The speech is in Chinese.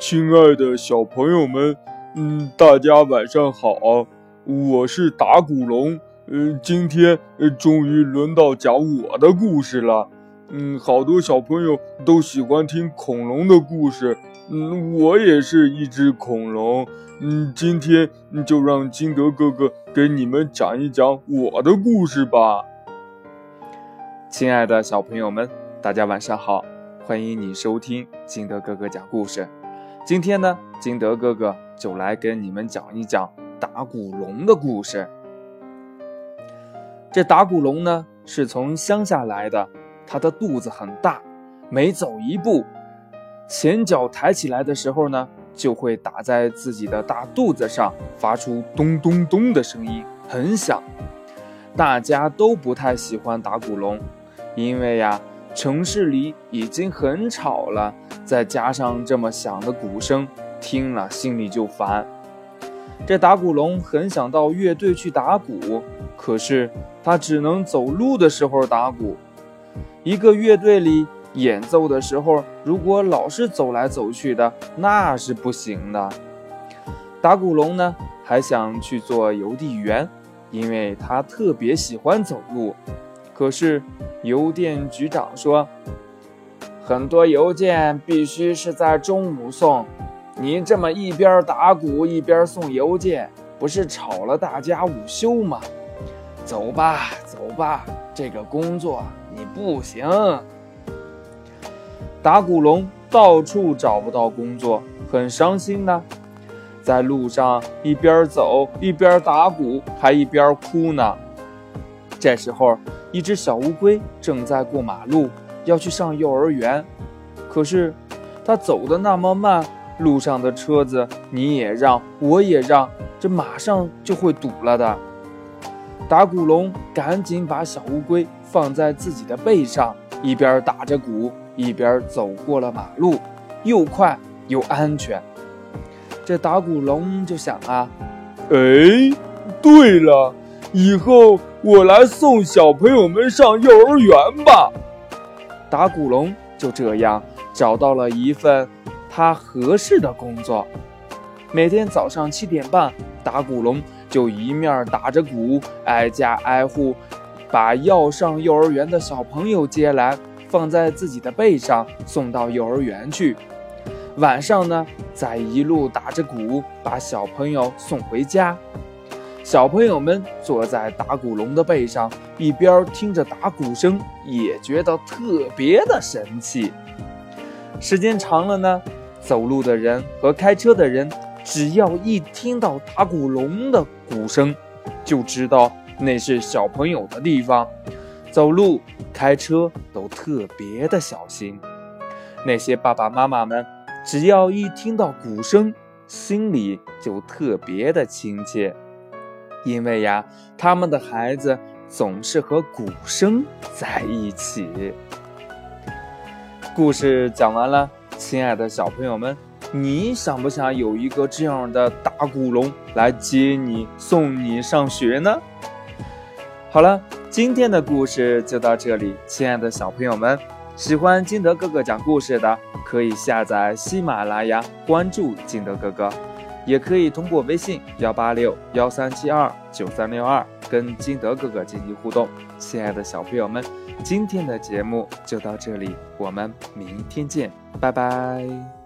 亲爱的小朋友们，嗯，大家晚上好，我是打鼓龙，嗯，今天终于轮到讲我的故事了，嗯，好多小朋友都喜欢听恐龙的故事，嗯，我也是一只恐龙，嗯，今天就让金德哥哥给你们讲一讲我的故事吧。亲爱的小朋友们，大家晚上好，欢迎你收听金德哥哥讲故事。今天呢，金德哥哥就来跟你们讲一讲打鼓龙的故事。这打鼓龙呢，是从乡下来的，它的肚子很大，每走一步，前脚抬起来的时候呢，就会打在自己的大肚子上，发出咚咚咚的声音，很响。大家都不太喜欢打鼓龙，因为呀。城市里已经很吵了，再加上这么响的鼓声，听了心里就烦。这打鼓龙很想到乐队去打鼓，可是他只能走路的时候打鼓。一个乐队里演奏的时候，如果老是走来走去的，那是不行的。打鼓龙呢，还想去做邮递员，因为他特别喜欢走路。可是。邮电局长说：“很多邮件必须是在中午送，你这么一边打鼓一边送邮件，不是吵了大家午休吗？走吧，走吧，这个工作你不行。”打鼓龙到处找不到工作，很伤心呢，在路上一边走一边打鼓，还一边哭呢。这时候。一只小乌龟正在过马路，要去上幼儿园，可是它走的那么慢，路上的车子你也让我也让，这马上就会堵了的。打鼓龙赶紧把小乌龟放在自己的背上，一边打着鼓，一边走过了马路，又快又安全。这打鼓龙就想啊，哎，对了，以后。我来送小朋友们上幼儿园吧。打鼓龙就这样找到了一份他合适的工作。每天早上七点半，打鼓龙就一面打着鼓，挨家挨户把要上幼儿园的小朋友接来，放在自己的背上送到幼儿园去。晚上呢，再一路打着鼓把小朋友送回家。小朋友们坐在打鼓龙的背上，一边听着打鼓声，也觉得特别的神气。时间长了呢，走路的人和开车的人，只要一听到打鼓龙的鼓声，就知道那是小朋友的地方，走路、开车都特别的小心。那些爸爸妈妈们，只要一听到鼓声，心里就特别的亲切。因为呀，他们的孩子总是和鼓声在一起。故事讲完了，亲爱的小朋友们，你想不想有一个这样的大鼓龙来接你、送你上学呢？好了，今天的故事就到这里，亲爱的小朋友们，喜欢金德哥哥讲故事的，可以下载喜马拉雅，关注金德哥哥。也可以通过微信幺八六幺三七二九三六二跟金德哥哥进行互动。亲爱的小朋友们，今天的节目就到这里，我们明天见，拜拜。